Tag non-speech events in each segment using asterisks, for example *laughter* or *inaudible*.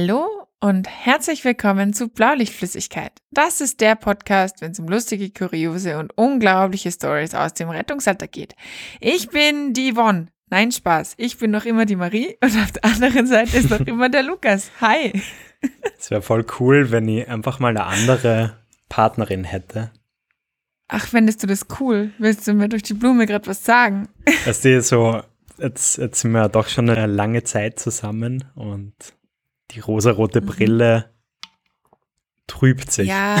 Hallo und herzlich willkommen zu Blaulichtflüssigkeit. Das ist der Podcast, wenn es um lustige, kuriose und unglaubliche Stories aus dem Rettungsalter geht. Ich bin die Yvonne. Nein, Spaß. Ich bin noch immer die Marie und auf der anderen Seite ist noch *laughs* immer der Lukas. Hi. Es wäre voll cool, wenn ich einfach mal eine andere Partnerin hätte. Ach, fändest du das cool? Willst du mir durch die Blume gerade was sagen? Dass die so, jetzt, jetzt sind wir doch schon eine lange Zeit zusammen und die rosarote Brille trübt sich. Ja,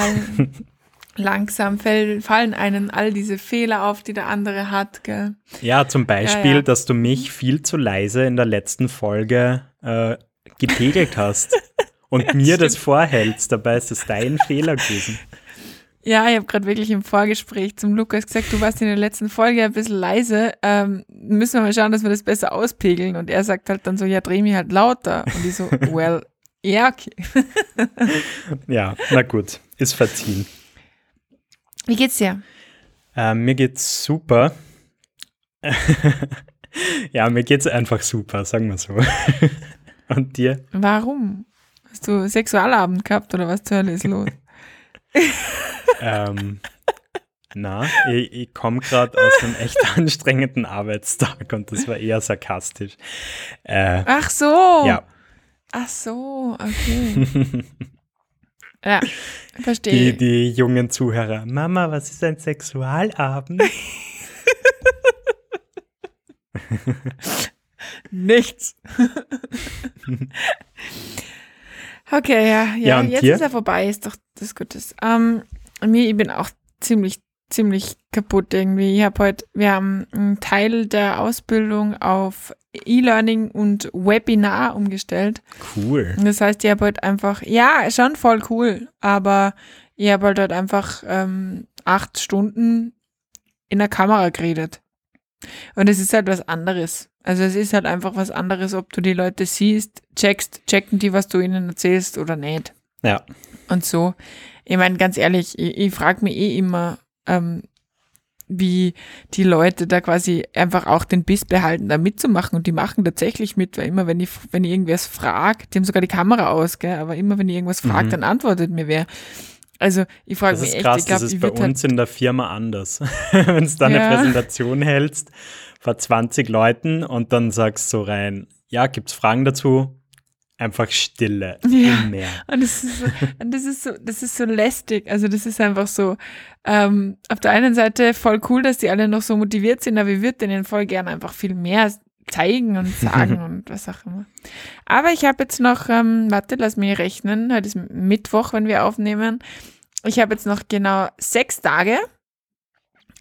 *laughs* langsam fall, fallen einen all diese Fehler auf, die der andere hat. Gell? Ja, zum Beispiel, Ja, ja. dass du mich viel zu leise in der letzten Folge äh, getegelt hast *laughs* und mir das vorhältst. Dabei ist es dein Fehler gewesen. Ja, ich habe gerade wirklich im Vorgespräch zum Lukas gesagt, du warst in der letzten Folge ein bisschen leise. Ähm, müssen wir mal schauen, dass wir das besser auspegeln. Und er sagt halt dann so, ja, dreh mich halt lauter. Und ich so, *laughs* well, ja, okay. *laughs* Ja, na gut, ist verziehen. Wie geht's dir? Äh, mir geht's super. *laughs* ja, mir geht's einfach super, sagen wir so. Und dir? Warum? Hast du Sexualabend gehabt oder was zur Hölle ist los? Ähm, na, ich, ich komme gerade aus einem echt *laughs* anstrengenden Arbeitstag und das war eher sarkastisch. Äh, Ach so. ja, Ach so, okay. *laughs* ja, die, verstehe. die jungen Zuhörer. Mama, was ist ein Sexualabend? *laughs* Nichts. okay, ja, ja, Ja, jetzt dir? ist er vorbei, ist doch das Gutes. Ähm, mir, ich bin auch ziemlich, ziemlich kaputt irgendwie. Ich habe heute, wir haben einen Teil der Ausbildung auf E-Learning und Webinar umgestellt. Cool. Das heißt, ich habe halt einfach, ja, schon voll cool, aber ich habe halt, halt einfach ähm, acht Stunden in der Kamera geredet. Und es ist halt was anderes. Also es ist halt einfach was anderes, ob du die Leute siehst, checkst, checken die, was du ihnen erzählst oder nicht. Ja, Und so. Ich meine, ganz ehrlich, ich, ich frage mich eh immer, ähm, wie die Leute da quasi einfach auch den Biss behalten, da mitzumachen. Und die machen tatsächlich mit, weil immer, wenn ich, wenn ich irgendwas frage, die haben sogar die Kamera aus, gell? aber immer, wenn ich irgendwas frage, Mhm. dann antwortet mir wer. Also, ich frage mich echt, krass, ich glaube, das ist bei halt, uns in der Firma anders. *laughs* Wenn du da eine Ja. Präsentation hältst vor 20 Leuten und dann sagst du so rein, ja, gibt's Fragen dazu? Einfach Stille. *laughs* Ja. Im Meer. Und das ist, so, und das ist so, das ist so lästig. Also das ist einfach so, ähm, auf der einen Seite voll cool, dass die alle noch so motiviert sind, aber ich würde denen voll gern einfach viel mehr zeigen und *laughs* sagen und was auch immer. Aber ich habe jetzt noch, ähm, warte, lass mich rechnen, heute ist Mittwoch, wenn wir aufnehmen. Ich habe jetzt noch genau sechs Tage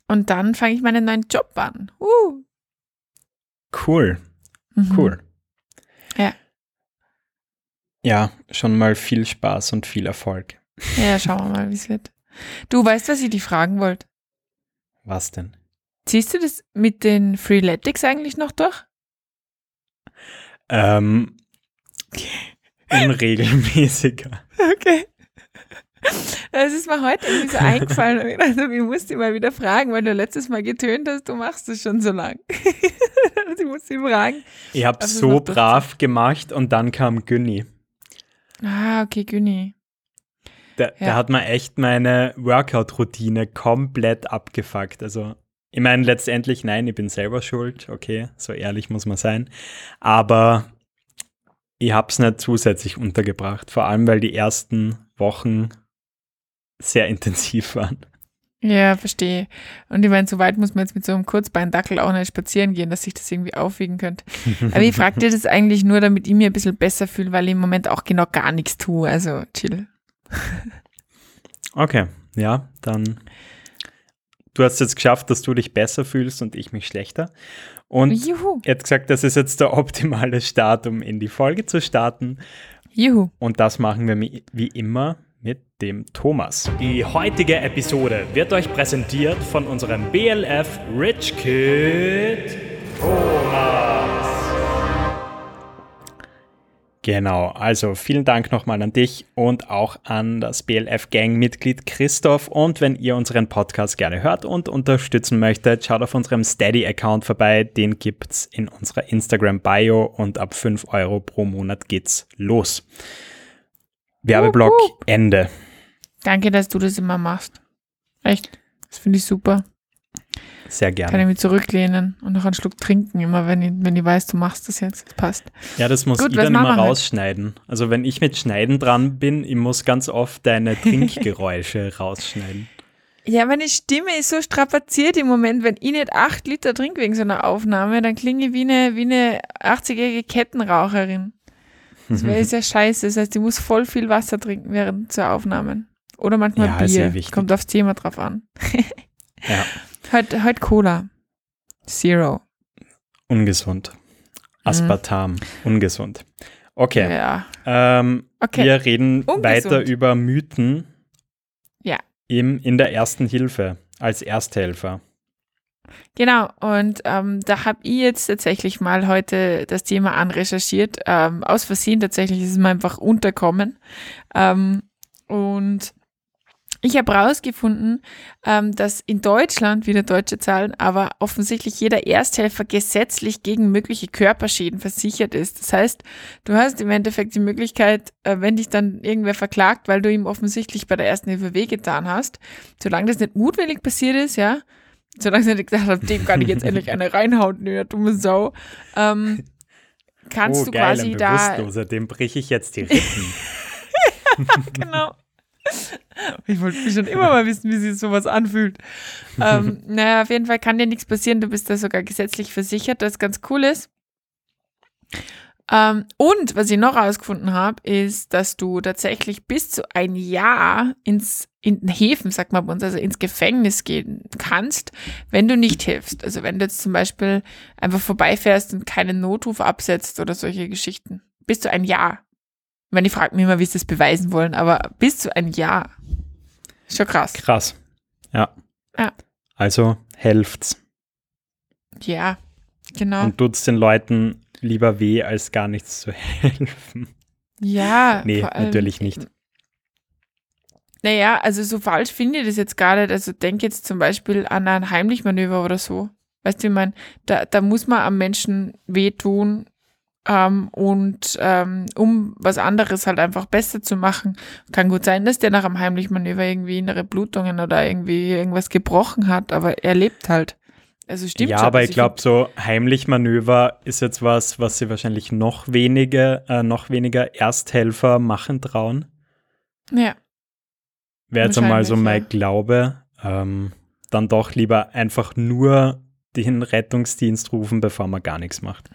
und dann fange ich meinen neuen Job an. Uh. Cool, Mhm. cool. Ja. Ja, schon mal viel Spaß und viel Erfolg. Ja, schauen wir mal, wie es wird. Du weißt, was ich dich fragen wollte? Was denn? Ziehst du das mit den Freeletics eigentlich noch durch? Ähm, unregelmäßiger. Okay. Das ist mir heute irgendwie so eingefallen. Und *laughs* ich dachte, ich muss dich mal wieder fragen, weil du letztes Mal getönt hast, du machst das schon so lang. *laughs* Also ich muss dich fragen. Ich habe Also so brav gemacht und dann kam Günni. Ah, okay, Günni. Der, Ja. der hat mir echt meine Workout-Routine komplett abgefuckt. Also, ich meine, letztendlich, nein, ich bin selber schuld. Okay, so ehrlich muss man sein. Aber ich habe es nicht zusätzlich untergebracht. Vor allem, weil die ersten Wochen sehr *laughs* intensiv waren. Ja, verstehe. Und ich meine, so weit muss man jetzt mit so einem Kurzbeindackel auch nicht spazieren gehen, dass sich das irgendwie aufwiegen könnte. *laughs* Aber ich frage dir das eigentlich nur, damit ich mir ein bisschen besser fühle, weil ich im Moment auch genau gar nichts tue. Also chill. Okay, ja, dann. Du hast jetzt geschafft, dass du dich besser fühlst und ich mich schlechter. Und Juhu. er hat gesagt, das ist jetzt der optimale Start, um in die Folge zu starten. Juhu. Und das machen wir wie immer mit dem Thomas. Die heutige Episode wird euch präsentiert von unserem BLF Rich Kid Thomas. Genau, also vielen Dank nochmal an dich und auch an das BLF-Gang-Mitglied Christoph. Und wenn ihr unseren Podcast gerne hört und unterstützen möchtet, schaut auf unserem Steady-Account vorbei. Den gibt's in unserer Instagram-Bio und ab 5 Euro pro Monat geht's los. Werbeblock. Ende. Danke, dass du das immer machst. Echt. Das finde ich super. Sehr Kann ich gerne. mich zurücklehnen und noch einen Schluck trinken, immer wenn ich, wenn ich weiß, du machst das jetzt. Das passt. Ja, das muss Gut, ich dann immer rausschneiden. Also wenn ich mit Schneiden dran bin, ich muss ganz oft deine *laughs* Trinkgeräusche rausschneiden. Ja, meine Stimme ist so strapaziert im Moment, wenn ich nicht acht Liter trinke wegen so einer Aufnahme, dann klinge ich wie eine, wie eine 80-jährige Kettenraucherin. Das wäre sehr scheiße. Das heißt, ich muss voll viel Wasser trinken während zur Aufnahmen. Oder manchmal Ja, Bier. Kommt aufs Thema drauf an. Ja, *laughs* Heute heute Cola. Zero. ungesund. Aspartam, ungesund. Okay, Ja. ähm, Okay. wir reden Ungesund. weiter über Mythen Ja. im, in der ersten Hilfe als Ersthelfer. Genau, und ähm, da habe ich jetzt tatsächlich mal heute das Thema anrecherchiert. Ähm, aus Versehen tatsächlich ist es mir einfach unterkommen. Ähm, und ich habe herausgefunden, ähm, dass in Deutschland, wieder deutsche Zahlen, aber offensichtlich jeder Ersthelfer gesetzlich gegen mögliche Körperschäden versichert ist. Das heißt, du hast im Endeffekt die Möglichkeit, äh, wenn dich dann irgendwer verklagt, weil du ihm offensichtlich bei der ersten Hilfe wehgetan hast, solange das nicht mutwillig passiert ist, ja, solange sie nicht gesagt haben, dem kann ich jetzt *laughs* endlich eine reinhauen, du dumme Sau, ähm, kannst oh, du geil, quasi ein da dem brich ich jetzt die Rippen. *laughs* genau. Ich wollte schon immer mal wissen, wie sich sowas anfühlt. ähm, *laughs* naja, auf jeden Fall kann dir nichts passieren. Du bist da sogar gesetzlich versichert, das ganz cool ist. Ähm, und was ich noch herausgefunden habe, ist, dass du tatsächlich bis zu ein Jahr ins, in den Häfen, sagt man bei uns, also ins Gefängnis gehen kannst, wenn du nicht hilfst. Also wenn du jetzt zum Beispiel einfach vorbeifährst und keinen Notruf absetzt oder solche Geschichten. Bis zu ein Jahr. Ich meine, ich frage mich immer, wie sie das beweisen wollen, aber bis zu ein Jahr. Schon krass. Krass. Ja. Ja. Also helft's Ja, genau. und tut's den Leuten lieber weh, als gar nichts zu *laughs* helfen. ja, Nee, natürlich nicht. Naja, also so falsch finde ich das jetzt gar nicht. Also denk jetzt zum Beispiel an ein Heimlichmanöver oder so. Weißt du, ich meine, da, da muss man am Menschen wehtun ähm, und ähm, um was anderes halt einfach besser zu machen. Kann gut sein, dass der nach einem Heimlichmanöver irgendwie innere Blutungen oder irgendwie irgendwas gebrochen hat, aber er lebt halt. Also stimmt ja, schon. aber Also ich glaube, so heimlich Manöver ist jetzt was, was sie wahrscheinlich noch weniger, äh, noch weniger Ersthelfer machen trauen. Ja, Wäre jetzt einmal so mein Wahrscheinlich, Glaube. Ähm, dann doch lieber einfach nur den Rettungsdienst rufen, bevor man gar nichts macht.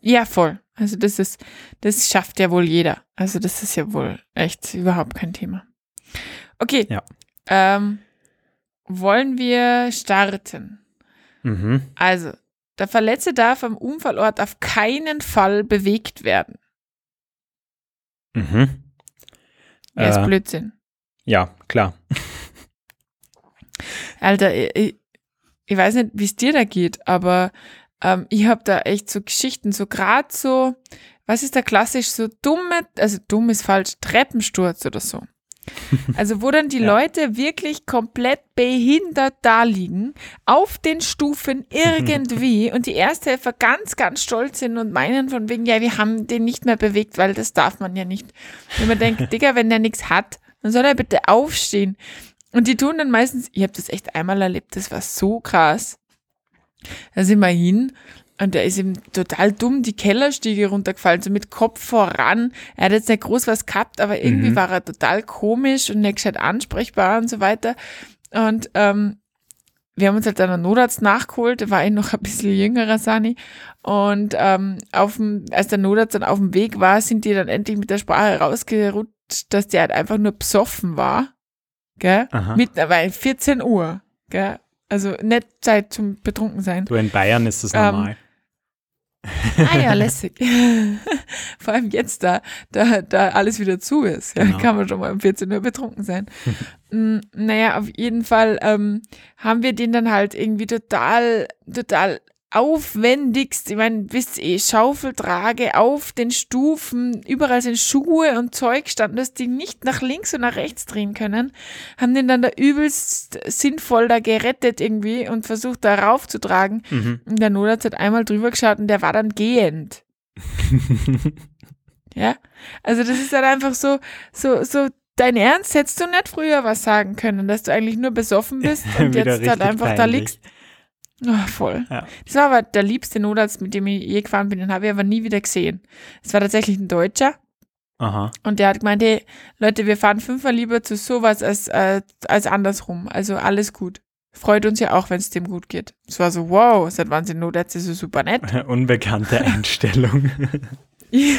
Ja, voll. Also das ist, das schafft ja wohl jeder. Also das ist ja wohl echt überhaupt kein Thema. Okay. Ja. Ähm, wollen wir starten? Mhm. Also, der Verletzte darf am Unfallort auf keinen Fall bewegt werden. Mhm. Ja, ist Äh, Blödsinn. ja, klar. Alter, ich, ich, ich weiß nicht, wie es dir da geht, aber ähm, ich habe da echt so Geschichten, so gerade so, was ist da klassisch, so dumme, also dumm ist falsch, Treppensturz oder so. Also wo dann die Ja. Leute wirklich komplett behindert da liegen, auf den Stufen *laughs* irgendwie und die Ersthelfer ganz, ganz stolz sind und meinen von wegen, ja, wir haben den nicht mehr bewegt, weil das darf man ja nicht. Und man denkt, *laughs* Digga, wenn der nichts hat, dann soll er bitte aufstehen. Und die tun dann meistens, ich habe das echt einmal erlebt, das war so krass. Da sind wir hin und der ist ihm total dumm die Kellerstiege runtergefallen, so mit Kopf voran. Er hat jetzt nicht groß was gehabt, aber irgendwie Mhm. war er total komisch und nicht gescheit ansprechbar und so weiter. Und ähm, wir haben uns halt dann einen Notarzt nachgeholt, der war eh noch ein bisschen jüngerer Sani. Und ähm, auf dem, als der Notarzt dann auf dem Weg war, sind die dann endlich mit der Sprache rausgerutscht, dass der halt einfach nur besoffen war. Gell? Aha. Mittlerweile 14 Uhr. Gell? Also nicht Zeit zum betrunken sein. Du, in Bayern ist das Ähm, normal. Ah ja, lässig. *laughs* Vor allem jetzt, da, da, da alles wieder zu ist. Ja, Genau. Kann man schon mal um 14 Uhr betrunken sein. *laughs* Mm, naja, auf jeden Fall ähm, haben wir den dann halt irgendwie total, total aufwendigst, ich meine, wisst eh, Schaufeltrage auf den Stufen, überall sind Schuhe und Zeug gestanden, dass die nicht nach links und nach rechts drehen können, haben den dann da übelst sinnvoll da gerettet irgendwie und versucht da raufzutragen. Mhm. Und der Notarzt hat einmal drüber geschaut und der war dann gehend. *laughs* Ja, also das ist halt einfach so, so, so, dein Ernst hättest du nicht früher was sagen können, dass du eigentlich nur besoffen bist *laughs* und jetzt halt einfach da peinlich. liegst. Oh, voll. Ja. Das war aber der liebste Notarzt, mit dem ich je gefahren bin, den habe ich aber nie wieder gesehen. Es war tatsächlich ein Deutscher Aha. und der hat gemeint, hey, Leute, wir fahren fünfmal lieber zu sowas als, äh, als andersrum. Also alles gut. Freut uns ja auch, wenn es dem gut geht. Es war so, wow, seit wann sind Notärzte so super nett? *laughs* Unbekannte Einstellung. ja.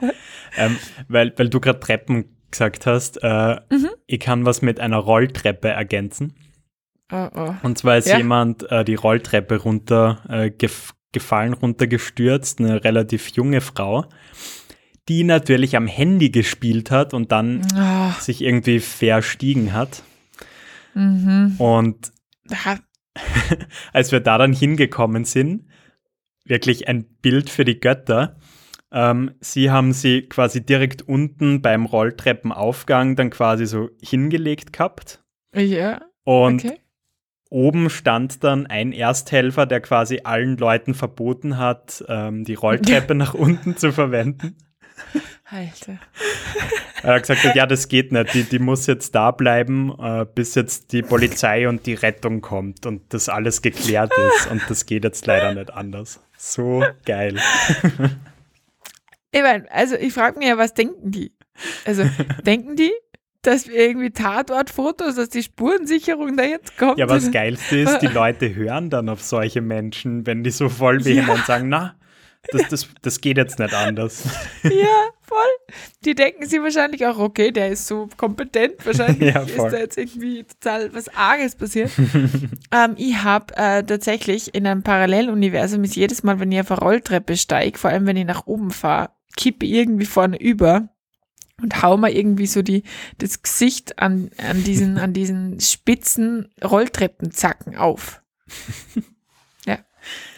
*laughs* ähm, weil, weil du gerade Treppen gesagt hast, äh, Mhm. ich kann was mit einer Rolltreppe ergänzen. Oh, oh. Und zwar ist Ja. jemand äh, die Rolltreppe runter äh, gef gefallen, runtergestürzt, eine relativ junge Frau, die natürlich am Handy gespielt hat und dann Ah, sich irgendwie verstiegen hat. mhm. Und *laughs* als wir da dann hingekommen sind, wirklich ein Bild für die Götter. Ähm, sie haben sie quasi direkt unten beim Rolltreppenaufgang dann quasi so hingelegt gehabt. Ja, Und okay. Oben stand dann ein Ersthelfer, der quasi allen Leuten verboten hat, ähm, die Rolltreppe *laughs* nach unten zu verwenden. Alter. Er hat gesagt, ja, das geht nicht. Die, die muss jetzt da bleiben, äh, bis jetzt die Polizei und die Rettung kommt und das alles geklärt ist. Und das geht jetzt leider nicht anders. So geil. Ich mein, also ich frage mich ja, was denken die? Also denken die, dass irgendwie Tatortfotos, dass die Spurensicherung da jetzt kommt? Ja, aber das Geilste ist, die Leute hören dann auf solche Menschen, wenn die so voll vehement sagen, na, das, das, das geht jetzt nicht anders. *laughs* Ja, voll. Die denken sie wahrscheinlich auch, okay, der ist so kompetent, wahrscheinlich *laughs* Ja, ist da jetzt irgendwie total was Arges passiert. *laughs* ähm, ich habe äh, tatsächlich in einem Paralleluniversum ist jedes Mal, wenn ich auf eine Rolltreppe steige, vor allem wenn ich nach oben fahre, kippe irgendwie vorne über und hau mal irgendwie so die, das Gesicht an, an, diesen, *laughs* an diesen spitzen Rolltreppenzacken auf. *laughs* ja.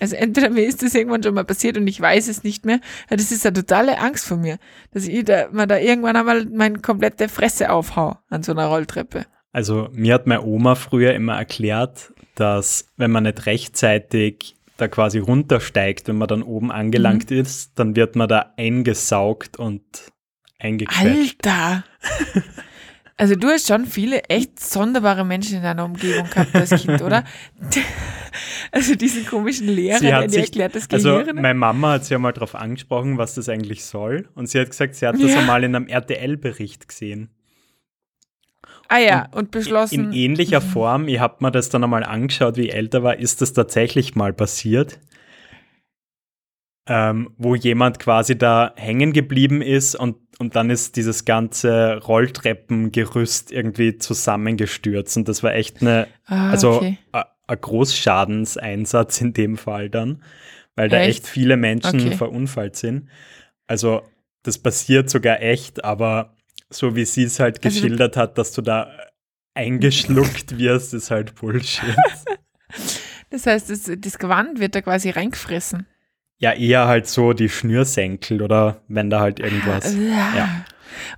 Also entweder mir ist das irgendwann schon mal passiert und ich weiß es nicht mehr. Ja, das ist eine totale Angst von mir, dass ich da, mal da irgendwann einmal meine komplette Fresse aufhau an so einer Rolltreppe. Also mir hat meine Oma früher immer erklärt, dass wenn man nicht rechtzeitig da quasi runtersteigt, wenn man dann oben angelangt ist, dann wird man da eingesaugt und eingequetscht. Alter! Also du hast schon viele echt sonderbare Menschen in deiner Umgebung gehabt als Kind, oder? *laughs* Also diesen komischen Lehrer, der dir erklärt, das also Gehirn. meine Mama hat sie ja mal darauf angesprochen, was das eigentlich soll. Und sie hat gesagt, sie hat das Ja. einmal in einem RTL-Bericht gesehen. ah ja, und beschlossen. In ähnlicher *laughs* Form, ich habe mir das dann einmal angeschaut, wie ich älter war, ist das tatsächlich mal passiert. Ähm, wo jemand quasi da hängen geblieben ist und, und dann ist dieses ganze Rolltreppengerüst irgendwie zusammengestürzt. Und das war echt eine, ah, also okay. a- Großschadenseinsatz in dem Fall dann, weil da Echt? echt viele Menschen Okay. verunfallt sind. Also das passiert sogar echt, aber so wie sie es halt Also geschildert hat, dass du da eingeschluckt *laughs* wirst, ist halt Bullshit. Das heißt, das, das Gewand wird da quasi reingefressen. Ja, eher halt so die Schnürsenkel oder wenn da halt irgendwas. *laughs* Ja.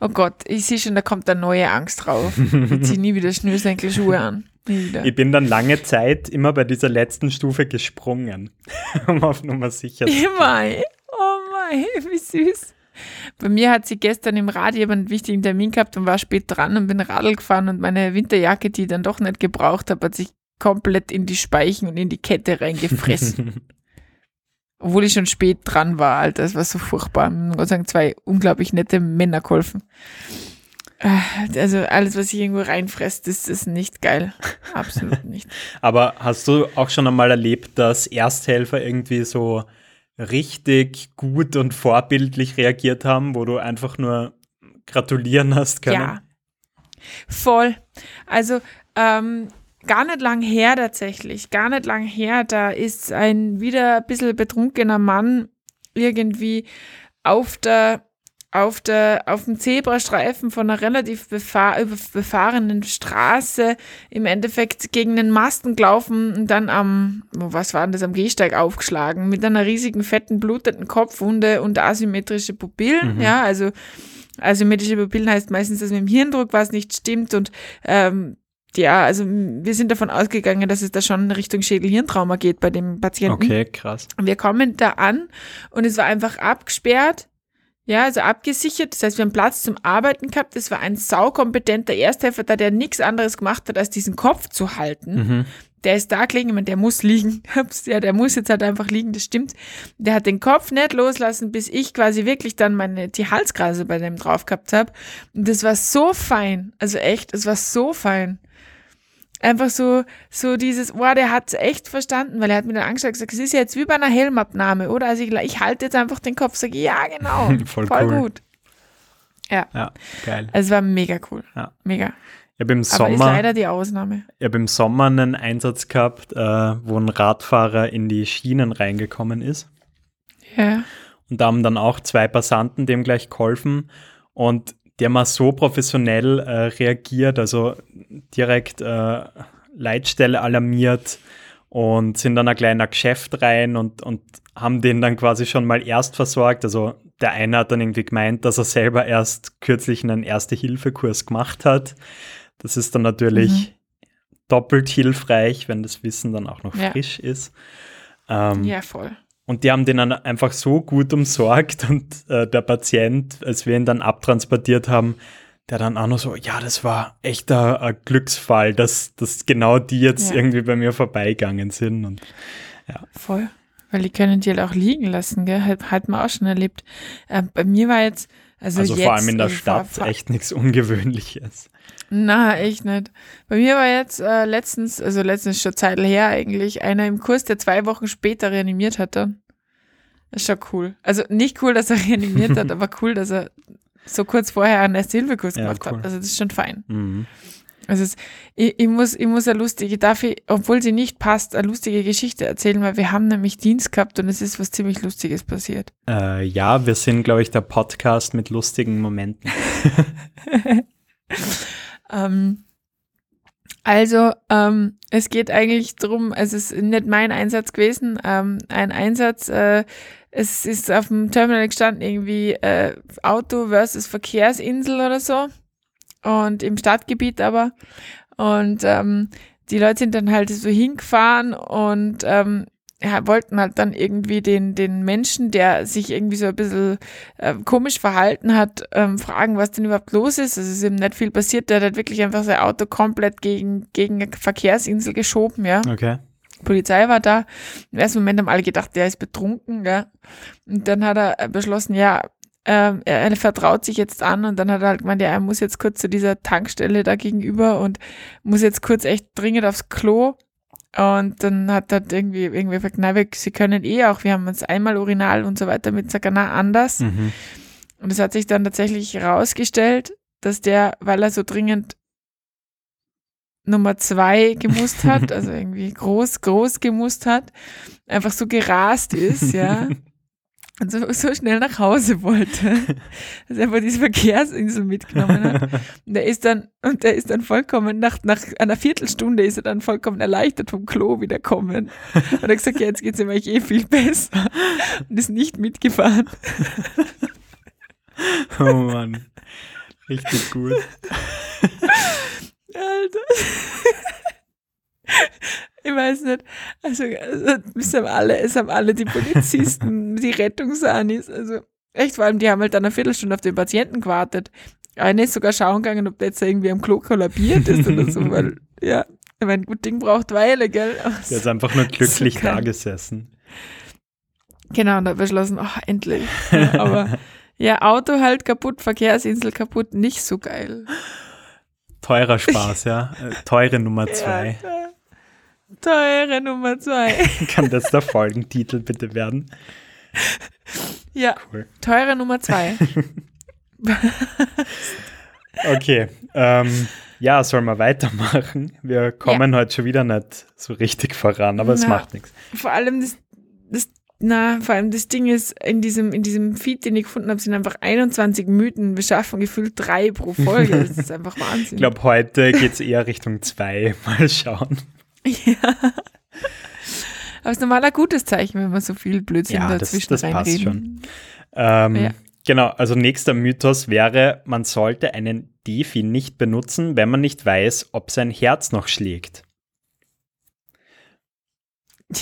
Oh Gott, ich sehe schon, da kommt eine neue Angst drauf. Ich ziehe nie wieder Schnürsenkelschuhe an. Ich bin dann lange Zeit immer bei dieser letzten Stufe gesprungen, *laughs* um auf Nummer sicher zu gehen. Immer. Oh mein, wie süß. Bei mir hat sie gestern im Radio einen wichtigen Termin gehabt und war spät dran und bin Radl gefahren und meine Winterjacke, die ich dann doch nicht gebraucht habe, hat sich komplett in die Speichen und in die Kette reingefressen. *laughs* Obwohl ich schon spät dran war, Alter. Das war so furchtbar. Gott sei Dank zwei unglaublich nette Männer geholfen. Äh, Also alles, was sich irgendwo reinfresst, ist, ist nicht geil. Absolut *laughs* nicht. Aber hast du auch schon einmal erlebt, dass Ersthelfer irgendwie so richtig gut und vorbildlich reagiert haben, wo du einfach nur gratulieren hast können? Ja. Voll. Also, ähm, gar nicht lang her tatsächlich. Gar nicht lang her. Da ist ein wieder ein bisschen betrunkener Mann irgendwie auf der auf, der, auf dem Zebrastreifen von einer relativ befahr, befahrenen Straße im Endeffekt gegen den Masten gelaufen und dann am, was war denn das, am Gehsteig aufgeschlagen mit einer riesigen, fetten, blutenden Kopfwunde und asymmetrische Pupillen. Mhm. Ja, also asymmetrische Pupillen heißt meistens, dass mit dem Hirndruck was nicht stimmt und ähm, ja, also wir sind davon ausgegangen, dass es da schon in Richtung Schädel-Hirntrauma geht bei dem Patienten. Okay, krass. Wir kommen da an und es war einfach abgesperrt ja, also abgesichert. Das heißt, wir haben Platz zum Arbeiten gehabt. Das war ein saukompetenter Ersthelfer da, der nichts anderes gemacht hat, als diesen Kopf zu halten. Mhm. Der ist da gelegen, ich meine, der muss liegen. *laughs* ja, der muss jetzt halt einfach liegen, das stimmt. Der hat den Kopf nicht loslassen, bis ich quasi wirklich dann meine, die Halsgrase bei dem drauf gehabt habe. Und das war so fein. Also echt, es war so fein einfach so, so dieses, oh, der hat es echt verstanden, weil er hat mir dann angeschaut gesagt, es ist jetzt wie bei einer Helmabnahme, oder? Also ich, ich halte jetzt einfach den Kopf, sage, ja, genau, *laughs* voll, voll cool. gut. Ja. Ja, geil. Also es war mega cool. Ja. Mega. Ich habe im Sommer, Aber ist leider die Ausnahme. Ich habe im Sommer einen Einsatz gehabt, äh, wo ein Radfahrer in die Schienen reingekommen ist. Ja. Und da haben dann auch zwei Passanten dem gleich geholfen. Und die haben so professionell äh, reagiert, also direkt äh, Leitstelle alarmiert und sind dann ein kleiner Geschäft rein und, und haben den dann quasi schon mal erst versorgt. Also der eine hat dann irgendwie gemeint, dass er selber erst kürzlich einen Erste-Hilfe-Kurs gemacht hat. Das ist dann natürlich mhm. doppelt hilfreich, wenn das Wissen dann auch noch ja. frisch ist. Ähm, ja, voll. Und die haben den dann einfach so gut umsorgt und äh, der Patient, als wir ihn dann abtransportiert haben, der dann auch noch so, ja, das war echt ein, Glücksfall, dass, dass genau die jetzt ja. irgendwie bei mir vorbeigegangen sind. Und, ja. Voll. Weil die können die halt auch liegen lassen, gell? Hat, hat man auch schon erlebt. Äh, bei mir war jetzt, also, also jetzt, vor allem in der Stadt vor, echt nichts Ungewöhnliches. Na, echt nicht. Bei mir war jetzt äh, letztens, also letztens schon Zeit her eigentlich, einer im Kurs, der zwei Wochen später reanimiert hatte. Das ist schon cool. Also nicht cool, dass er *laughs* reanimiert hat, aber cool, dass er so kurz vorher einen Erste-Hilfe-Kurs ja, gemacht cool. hat. Also das ist schon fein. Mhm. Also es, ich, ich, muss, ich muss eine lustige, darf ich, obwohl sie nicht passt, eine lustige Geschichte erzählen, weil wir haben nämlich Dienst gehabt und es ist was ziemlich Lustiges passiert. Äh, ja, wir sind, glaube ich, der Podcast mit lustigen Momenten. *laughs* Ähm, also, ähm, es geht eigentlich darum, es ist nicht mein Einsatz gewesen, ähm, ein Einsatz, äh, es ist auf dem Terminal gestanden, irgendwie äh, Auto versus Verkehrsinsel oder so. Und im Stadtgebiet aber. Und ähm, die Leute sind dann halt so hingefahren und ähm, ja, wollten halt dann irgendwie den, den Menschen, der sich irgendwie so ein bisschen äh, komisch verhalten hat, ähm, fragen, was denn überhaupt los ist. Also es ist eben nicht viel passiert. Der hat halt wirklich einfach sein Auto komplett gegen, gegen eine Verkehrsinsel geschoben, ja. Okay. Polizei war da. Im ersten Moment haben alle gedacht, der ist betrunken, ja. Und dann hat er beschlossen, ja, ähm, er, er, vertraut sich jetzt an und dann hat er halt gemeint, ja, er muss jetzt kurz zu dieser Tankstelle da gegenüber und muss jetzt kurz echt dringend aufs Klo. Und dann hat er irgendwie irgendwie gesagt, na, wir, sie können eh auch, wir haben uns einmal Urinal und so weiter mit Sakana anders. Mhm. Und es hat sich dann tatsächlich herausgestellt, dass der, weil er so dringend Nummer zwei gemusst hat, *laughs* also irgendwie groß, groß gemusst hat, einfach so gerast ist, ja. *laughs* und so, so schnell nach Hause wollte, *laughs* dass er einfach diese Verkehrsinsel mitgenommen hat. Und der ist dann, und der ist dann vollkommen, nach, nach einer Viertelstunde ist er dann vollkommen erleichtert vom Klo wiederkommen. Und er hat gesagt, ja, jetzt geht's ihm eigentlich eh viel besser. Und ist nicht mitgefahren. *laughs* Oh Mann. Richtig gut. Alter. Ich weiß nicht. Also, also es haben alle, es haben alle die Polizisten, *laughs* die Rettungsanis, also echt, vor allem, die haben halt dann eine Viertelstunde auf den Patienten gewartet. Eine ist sogar schauen gegangen, ob der jetzt irgendwie am Klo kollabiert ist oder so, weil, *laughs* ja, ich meine, gut Ding braucht Weile, gell? der ist einfach nur glücklich so da gesessen. Genau, und hat beschlossen, ach, endlich. Ja, *laughs* aber ja, Auto halt kaputt, Verkehrsinsel kaputt, nicht so geil. Teurer Spaß, ja. Äh, teure Nummer zwei. Ja, Teure Nummer zwei. *laughs* Kann das der Folgentitel bitte werden? Ja, cool. teure Nummer zwei. *laughs* okay, ähm, ja, sollen wir weitermachen? Wir kommen ja. heute schon wieder nicht so richtig voran, aber es macht nichts. Vor allem das, das na, vor allem das Ding ist, in diesem, in diesem Feed, den ich gefunden habe, sind einfach 21 Mythen. Wir schaffen gefühlt drei pro Folge. Das ist *laughs* einfach Wahnsinn. Ich glaube, heute geht es eher Richtung zwei. Mal schauen. Ja. Aber es ist normal ein gutes Zeichen, wenn man so viel Blödsinn Ja, das- dazwischen das passt reinreden. schon. Ähm, Ja. Genau, also nächster Mythos wäre, man sollte einen Defi nicht benutzen, wenn man nicht weiß, ob sein Herz noch schlägt.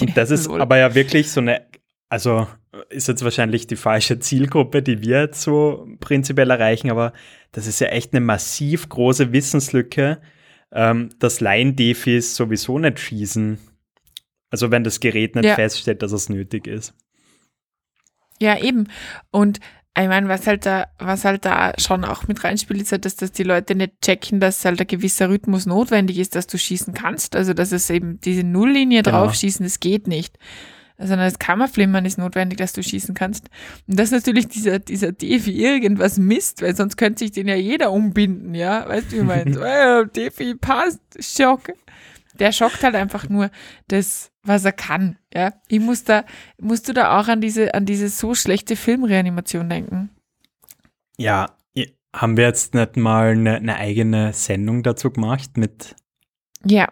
Und das ist aber ja wirklich so eine, also ist jetzt wahrscheinlich die falsche Zielgruppe, die wir jetzt so prinzipiell erreichen, aber das ist ja echt eine massiv große Wissenslücke, ähm, dass Laien-Defis sowieso nicht schießen. Also wenn das Gerät nicht Ja. feststellt, dass es nötig ist. Ja, eben. Und ich meine, was halt da, was halt da schon auch mit reinspielt, ist halt, dass, dass die Leute nicht checken, dass halt ein gewisser Rhythmus notwendig ist, dass du schießen kannst. Also, dass es eben diese Nulllinie Genau. draufschießen, das geht nicht. Sondern das Kammerflimmern ist notwendig, dass du schießen kannst. Und das ist natürlich dieser, dieser Defi irgendwas misst, weil sonst könnte sich den ja jeder umbinden, ja. Weißt du, wie meine? So, *laughs* äh, Defi passt, Schock. Der schockt halt einfach nur das, was er kann, ja. Ich muss da, musst du da auch an diese, an diese so schlechte Filmreanimation denken? Ja, haben wir jetzt nicht mal eine, eine eigene Sendung dazu gemacht mit Ja,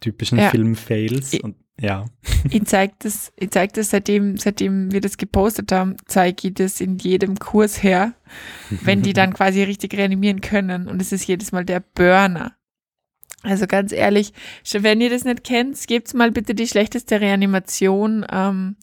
typischen Ja. Filmfails? Ja, ich zeig das, ich zeig das seitdem, seitdem wir das gepostet haben, zeige ich das in jedem Kurs her, wenn die dann *laughs* quasi richtig reanimieren können. Und es ist jedes Mal der Burner. Also ganz ehrlich, wenn ihr das nicht kennt, gebt mal bitte die schlechteste Reanimation ähm,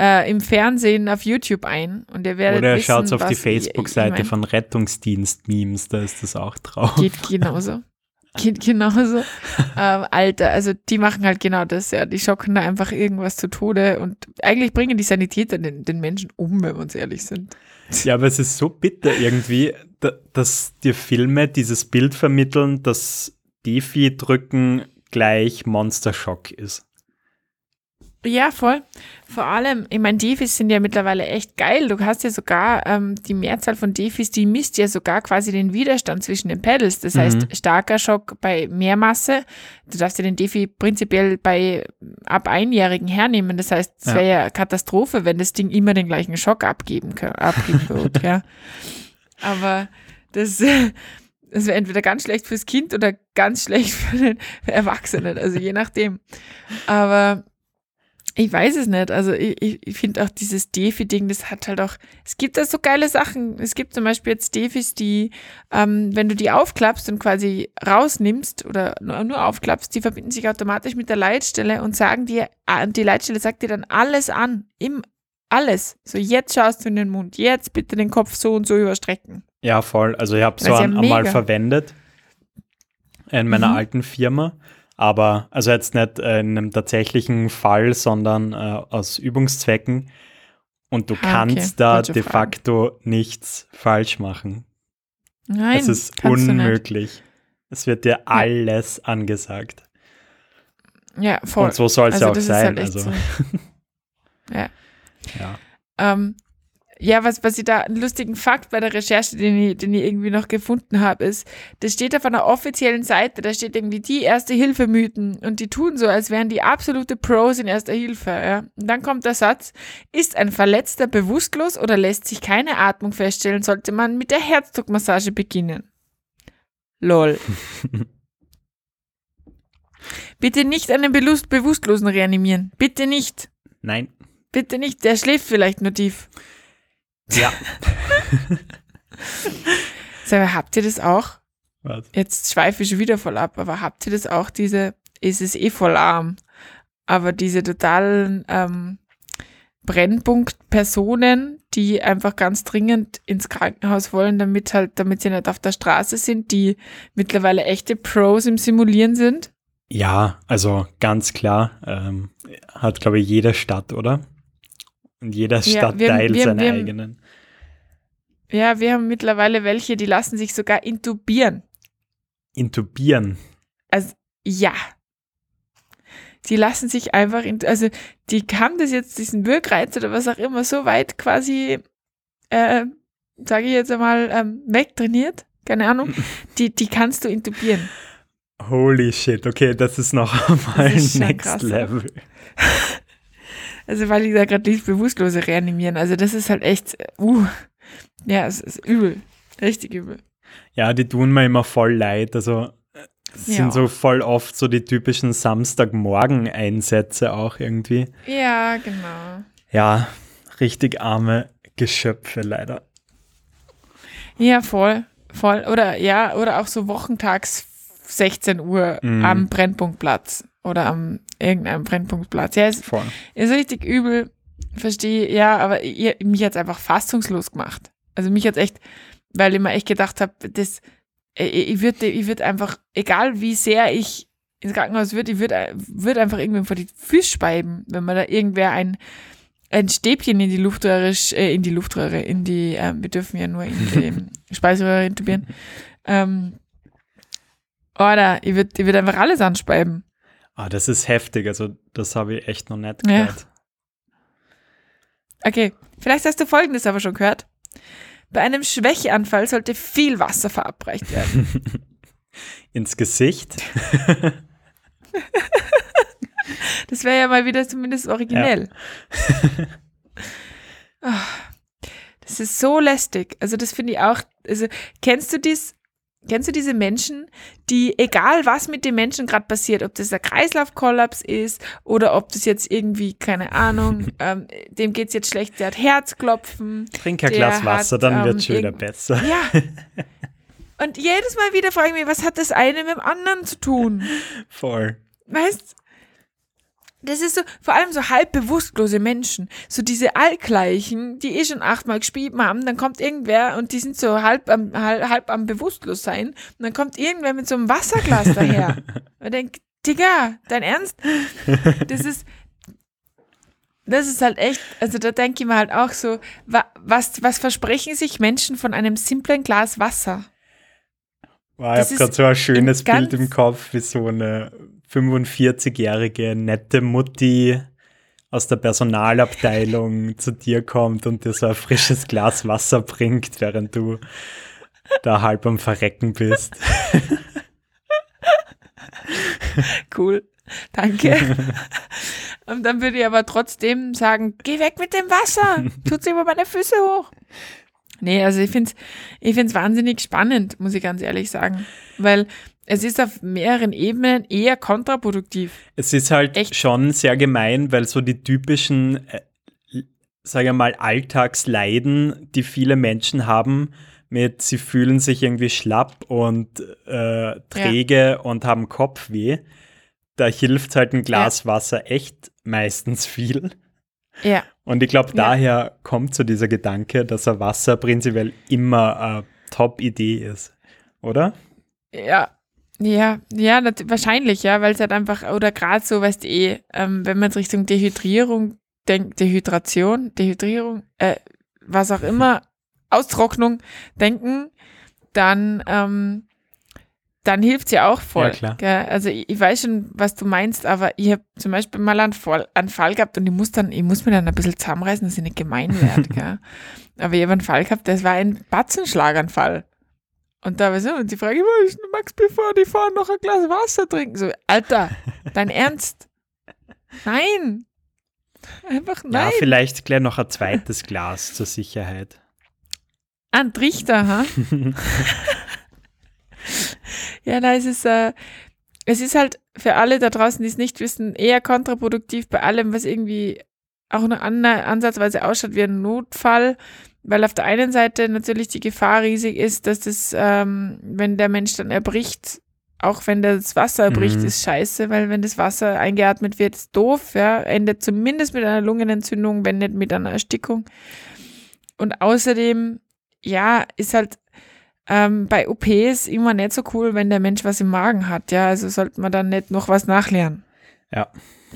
äh, im Fernsehen auf YouTube ein. Und ihr werdet Oder wissen, schaut auf die Facebook-Seite ich mein, von Rettungsdienst-Memes, da ist das auch drauf. Geht genauso. *laughs* Genauso. *laughs* ähm, Alter, also die machen halt genau das, ja. Die schocken da einfach irgendwas zu Tode und eigentlich bringen die Sanitäter den, den Menschen um, wenn wir uns ehrlich sind. Ja, aber es ist so bitter irgendwie, da, dass dir Filme dieses Bild vermitteln, dass Defi drücken gleich Monster Shock ist. Ja, voll. Vor allem, ich meine, Defis sind ja mittlerweile echt geil. Du hast ja sogar ähm, die Mehrzahl von Defis, die misst ja sogar quasi den Widerstand zwischen den Pedals. Das Mhm. heißt, starker Schock bei mehr Masse. Du darfst ja den Defi prinzipiell bei ab Einjährigen hernehmen. Das heißt, es Ja. wäre ja Katastrophe, wenn das Ding immer den gleichen Schock abgeben, kann, abgeben wird. ja. *laughs* Aber das, *laughs* das wäre entweder ganz schlecht fürs Kind oder ganz schlecht für den Erwachsenen. Also je nachdem. Aber ich weiß es nicht. Also ich, ich, finde auch dieses Defi-Ding, das hat halt auch, es gibt da so geile Sachen. Es gibt zum Beispiel jetzt Defis, die, ähm, wenn du die aufklappst und quasi rausnimmst oder nur, nur aufklappst, die verbinden sich automatisch mit der Leitstelle und sagen dir, ah, und die Leitstelle sagt dir dann alles an. Im, alles. So, jetzt schaust du in den Mund. Jetzt bitte den Kopf so und so überstrecken. Ja, voll. Also ich habe so ja einmal verwendet in meiner Mhm. alten Firma. Aber also jetzt nicht äh, in einem tatsächlichen Fall, sondern äh, aus Übungszwecken. Und du Ah, okay. kannst da Wollte de fragen. facto nichts falsch machen. Nein, es ist unmöglich. Es wird dir alles angesagt. Ja, voll. Und so soll es also ja auch sein. Halt also, so. *laughs* Ja. ja. Ähm, ja, was, was ich da, einen lustigen Fakt bei der Recherche, den ich, den ich irgendwie noch gefunden habe, ist, das steht auf einer offiziellen Seite, da steht irgendwie die Erste-Hilfe-Mythen und die tun so, als wären die absolute Pros in Erster Hilfe. Ja. Und dann kommt der Satz, ist ein Verletzter bewusstlos oder lässt sich keine Atmung feststellen, sollte man mit der Herzdruckmassage beginnen. Lol. *laughs* Bitte nicht einen Belust Bewusstlosen reanimieren. Bitte nicht. Nein. Bitte nicht. Der schläft vielleicht nur tief. Ja. *laughs* So, aber habt ihr das auch? Was? Jetzt schweife ich schon wieder voll ab, aber habt ihr das auch, diese, es ist eh voll arm, aber diese totalen ähm, Brennpunkt-Personen, die einfach ganz dringend ins Krankenhaus wollen, damit halt, damit sie nicht auf der Straße sind, die mittlerweile echte Pros im Simulieren sind? Ja, also ganz klar. Ähm, hat, glaube ich, jede Stadt, oder? Und jeder Ja, wir Stadtteil haben- wir haben- seine wir eigenen. Ja, wir haben mittlerweile welche, die lassen sich sogar intubieren. Intubieren. Also, ja. Die lassen sich einfach, in, also die haben das jetzt, diesen Wirkreiz oder was auch immer, so weit quasi, äh, sage ich jetzt einmal, ähm, wegtrainiert, keine Ahnung, *laughs* die, die kannst du intubieren. Holy shit, okay, das ist noch mal ist next krass, level. Also weil ich da gerade liest, Bewusstlose reanimieren. Also das ist halt echt, uh, ja, es ist übel. Richtig übel. Ja, die tun mir immer voll leid. Also es Ja. sind so voll oft so die typischen Samstagmorgen-Einsätze auch irgendwie. Ja, genau. Ja, richtig arme Geschöpfe leider. Ja, voll, voll. Oder ja, oder auch so wochentags 16 Uhr Mhm. am Brennpunktplatz oder am irgendeinem Brennpunktplatz. Ja, ist, Voll. ist richtig übel. Verstehe, ja, aber ihr, mich hat's einfach fassungslos gemacht. Also mich hat's echt, weil ich mir echt gedacht habe, das, ich, ich würde ich würd einfach, egal wie sehr ich ins Krankenhaus würde, ich würde würd einfach irgendwann vor die Füße speiben, wenn man da irgendwer ein, ein Stäbchen in die Luftröhre, äh, in die Luftröhre, in die, ähm, wir dürfen ja nur in *laughs* die Speiseröhre intubieren. Ähm, oder ich würde ich würd einfach alles anspeiben. Ah, das ist heftig. Also das habe ich echt noch nicht Ja. Okay, vielleicht hast du Folgendes aber schon gehört. Bei einem Schwächeanfall sollte viel Wasser verabreicht werden. *laughs* Ins Gesicht. *laughs* Das wäre ja mal wieder zumindest originell. *laughs* Ah, das ist so lästig. Also das finde ich auch. Also kennst du dies? Kennst du diese Menschen, die, egal was mit dem Menschen gerade passiert, ob das ein Kreislaufkollaps ist oder ob das jetzt irgendwie, keine Ahnung, *laughs* ähm, dem geht's jetzt schlecht, der hat Herzklopfen. Trink ein Der Glas Wasser, hat, dann ähm, wird es schon wieder irgend- besser. Ja. *laughs* Und jedes Mal wieder frage ich mich, was hat das eine mit dem anderen zu tun? Voll. Weißt das ist so, vor allem so halb bewusstlose Menschen, so diese Allgleichen, die eh schon achtmal gespielt haben, dann kommt irgendwer und die sind so halb am, halb, halb am Bewusstlos-sein und dann kommt irgendwer mit so einem Wasserglas daher. *laughs* Und ich denk, Digga, dein Ernst? Das ist, das ist halt echt, also da denke ich mir halt auch so, wa, was, was versprechen sich Menschen von einem simplen Glas Wasser? Wow, ich habe gerade so ein schönes Bild im Kopf, wie so eine 45-jährige nette Mutti aus der Personalabteilung *laughs* zu dir kommt und dir so ein frisches Glas Wasser bringt, während du da halb am Verrecken bist. *laughs* Cool. Danke. *laughs* Und dann würde ich aber trotzdem sagen, geh weg mit dem Wasser. Tut's über meine Füße hoch. Nee, also ich find's, ich find's wahnsinnig spannend, muss ich ganz ehrlich sagen. Weil es ist auf mehreren Ebenen eher kontraproduktiv. Es ist halt Echt? schon sehr gemein, weil so die typischen, äh, sage ich mal, Alltagsleiden, die viele Menschen haben, mit sie fühlen sich irgendwie schlapp und äh, träge und haben Kopfweh, da hilft halt ein Glas Wasser echt meistens viel. Ja. Und ich glaube, Ja. daher kommt so dieser Gedanke, dass ein Wasser prinzipiell immer eine Top-Idee ist, oder? Ja. Ja, ja, nat- wahrscheinlich, ja, weil es halt einfach, oder gerade so, weißt du eh, ähm, wenn man jetzt Richtung Dehydrierung denkt, Dehydration, Dehydrierung, äh, was auch immer, *laughs* Austrocknung denken, dann, ähm, dann hilft's ja auch voll. Ja, klar. Gell? Also ich, ich weiß schon, was du meinst, aber ich habe zum Beispiel mal einen Fall, einen Fall gehabt und ich muss dann, ich muss mir dann ein bisschen zusammenreißen, dass ich nicht gemein werde. *laughs* Aber ich habe einen Fall gehabt, das war ein Batzenschlaganfall. Und da war so, und die Frage, was ist denn, Max, bevor die fahren, noch ein Glas Wasser trinken? So, Alter, dein *laughs* Ernst? Nein. Einfach nein. Ja, vielleicht gleich noch ein zweites Glas zur Sicherheit. Ein Trichter, ha? *laughs* ja, da ist es, äh, es ist halt für alle da draußen, die es nicht wissen, eher kontraproduktiv bei allem, was irgendwie auch nur an, ansatzweise ausschaut wie ein Notfall, weil auf der einen Seite natürlich die Gefahr riesig ist, dass das, ähm, wenn der Mensch dann erbricht, auch wenn das Wasser erbricht, Mhm. ist scheiße, weil wenn das Wasser eingeatmet wird, ist doof, ja, endet zumindest mit einer Lungenentzündung, wenn nicht mit einer Erstickung. Und außerdem, ja, ist halt ähm, bei OPs immer nicht so cool, wenn der Mensch was im Magen hat, ja, also sollte man dann nicht noch was nachlernen. Ja.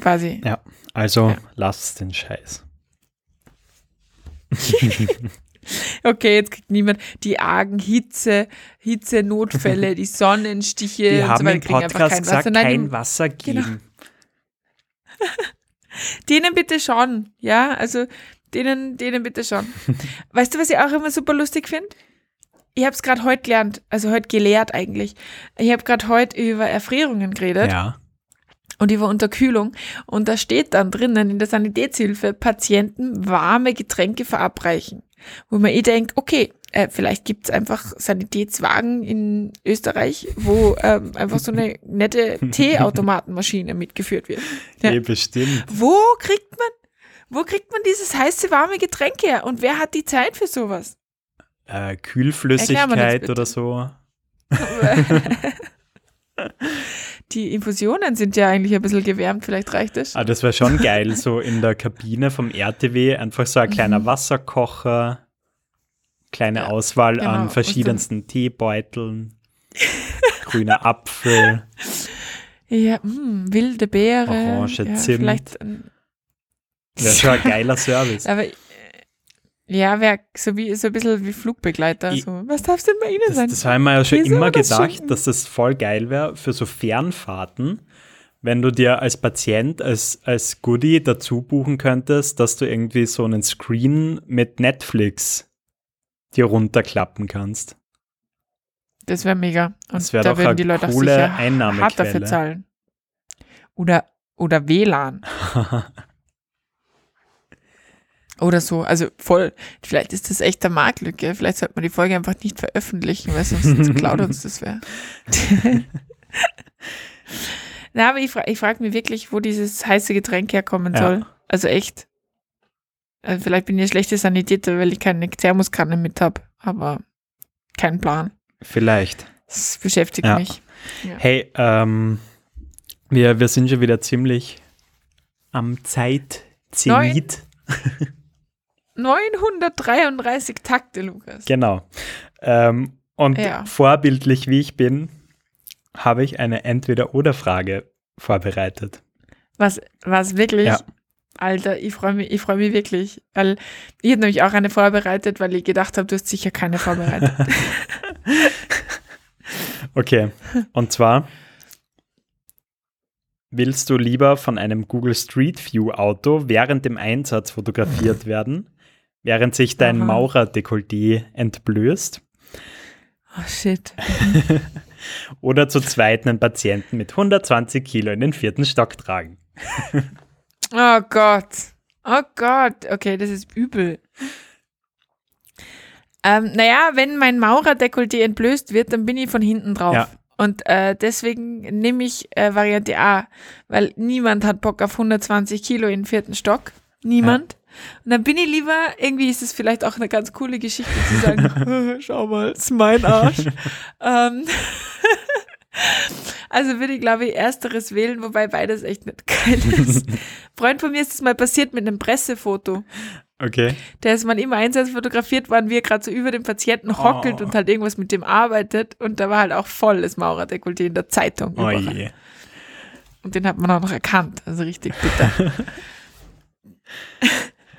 Quasi. Ja, also Ja. lasst den Scheiß. *laughs* Okay, jetzt kriegt niemand die argen Hitze, Hitze-Notfälle, die Sonnenstiche Wir und haben so weiter im Podcast kein gesagt, Wasser. Nein, kein Wasser Genau. geben. *laughs* Denen bitte schon, ja, also denen, denen bitte schon. *laughs* weißt du, was ich auch immer super lustig finde? Ich habe es gerade heute gelernt, also heute gelehrt eigentlich. Ich habe gerade heute über Erfrierungen geredet Ja. Und über Unterkühlung. Und da steht dann drinnen in der Sanitätshilfe, Patienten warme Getränke verabreichen. Wo man eh denkt, okay, äh, vielleicht gibt's einfach Sanitätswagen in Österreich, wo ähm, einfach so eine nette *laughs* Teeautomatenmaschine mitgeführt wird. Ja. Eh, bestimmt. Wo kriegt man, wo kriegt man dieses heiße, warme Getränk her? Und wer hat die Zeit für sowas? Äh, Kühlflüssigkeit oder so. *laughs* *laughs* Die Infusionen sind ja eigentlich ein bisschen gewärmt, vielleicht reicht es. Ah, das wäre schon geil, so in der Kabine vom RTW einfach so ein kleiner Mhm. Wasserkocher, kleine Auswahl genau. an verschiedensten Teebeuteln, grüner Apfel. Ja, mh, wilde Beere. Orange, ja, Zimt. Vielleicht, ähm, Wäre schon ein geiler Service. aber ja, wäre so wie so ein bisschen wie Flugbegleiter. Ich- So. Was darf denn bei Ihnen Das, sein? das haben wir ja schon immer oder gedacht, Schinken? dass das voll geil wäre für so Fernfahrten, wenn du dir als Patient, als, als Goodie dazu buchen könntest, dass du irgendwie so einen Screen mit Netflix dir runterklappen kannst. Das wäre mega. Und Das wär da doch würden die Leute auch coole sicher hart dafür zahlen. Oder, oder WLAN. *laughs* Oder so. Also voll. Vielleicht ist das echt eine Marktlücke. Vielleicht sollte man die Folge einfach nicht veröffentlichen, weil sonst *laughs* klaut uns das wer. *laughs* Na, aber ich, fra ich frage mich wirklich, wo dieses heiße Getränk herkommen Ja. soll. Also echt. Also vielleicht bin ich eine schlechte Sanitäter, weil ich keine Thermoskanne mit habe. Aber kein Plan. Vielleicht. Das beschäftigt Ja. mich. Hey, ähm, wir, wir sind schon wieder ziemlich am Zeitzenit. *laughs* 933 Takte, Lukas. Genau. Ähm, und Ja. vorbildlich wie ich bin, habe ich eine Entweder-Oder-Frage vorbereitet. Was, was wirklich? Ja. Alter, ich freue mich, ich freue mich wirklich. Weil ich habe nämlich auch eine vorbereitet, weil ich gedacht habe, du hast sicher keine vorbereitet. *laughs* Okay, und zwar willst du lieber von einem Google Street View Auto während dem Einsatz fotografiert werden, während sich dein. Maurerdekolleté entblößt, oh shit. *laughs* oder zu zweit einen Patienten mit 120 Kilo in den vierten Stock tragen? *laughs* Oh Gott. Oh Gott. Okay, das ist übel. Ähm, naja, wenn mein Maurerdekolleté entblößt wird, dann bin ich von hinten drauf. Ja. Und äh, deswegen nehme ich äh, Variante A, weil niemand hat Bock auf 120 Kilo in den vierten Stock. Niemand. Und dann bin ich lieber, irgendwie ist es vielleicht auch eine ganz coole Geschichte zu sagen, *laughs* schau mal, ist mein Arsch. *laughs* ähm, *laughs* also würde ich, glaube ich, ersteres wählen, wobei beides echt nicht geil ist. Freund von mir ist es mal passiert mit einem Pressefoto. Okay. Der ist mal im Einsatz fotografiert worden, wie er gerade so über dem Patienten hockelt Oh. und halt irgendwas mit dem arbeitet. Und da war halt auch volles Maurerdekolleté in der Zeitung. Oh je. Und den hat man auch noch erkannt. Also richtig bitter.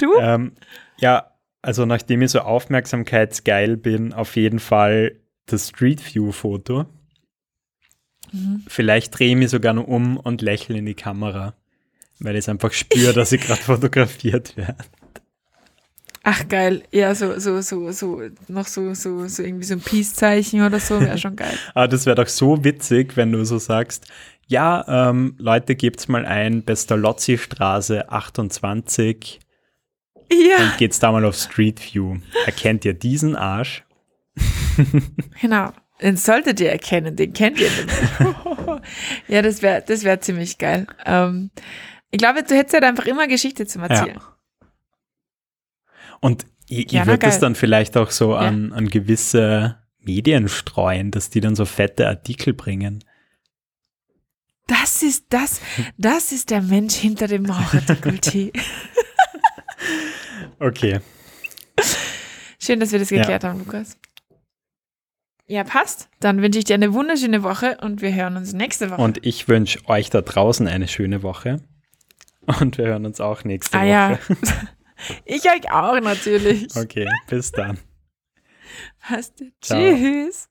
Du? Ähm, ja, also nachdem ich so aufmerksamkeitsgeil bin, auf jeden Fall das Street View Foto. Mhm. Vielleicht drehe ich mich sogar noch um und lächle in die Kamera, weil ich es einfach spüre, dass ich gerade *laughs* fotografiert werde. Ach geil. Ja, so, so, so, so, noch so, so, so irgendwie so ein Peace-Zeichen oder so, wäre schon geil. Aber *laughs* das wäre doch so witzig, wenn du so sagst, ja, ähm, Leute, gebt's mal ein, Pestalozzi-Straße 28 Ja, und geht's da mal auf Street View. Erkennt ihr diesen Arsch? *laughs* genau. Den solltet ihr erkennen, den kennt ihr nämlich. *laughs* ja, das wäre das wär ziemlich geil. Ähm, ich glaube, du hättest halt einfach immer Geschichte zum Erzählen. Und ich, Ja, ich würde das dann vielleicht auch so an, an gewisse Medien streuen, dass die dann so fette Artikel bringen. Das ist das, das ist der Mensch hinter dem *laughs* Maurerdekolleté. Okay. Schön, dass wir das Ja. geklärt haben, Lukas. Ja, passt. Dann wünsche ich dir eine wunderschöne Woche und wir hören uns nächste Woche. Und ich wünsche euch da draußen eine schöne Woche. Und wir hören uns auch nächste ah Woche. ja. *laughs* ich euch auch natürlich. Okay, bis dann. Passt. Ciao. Tschüss.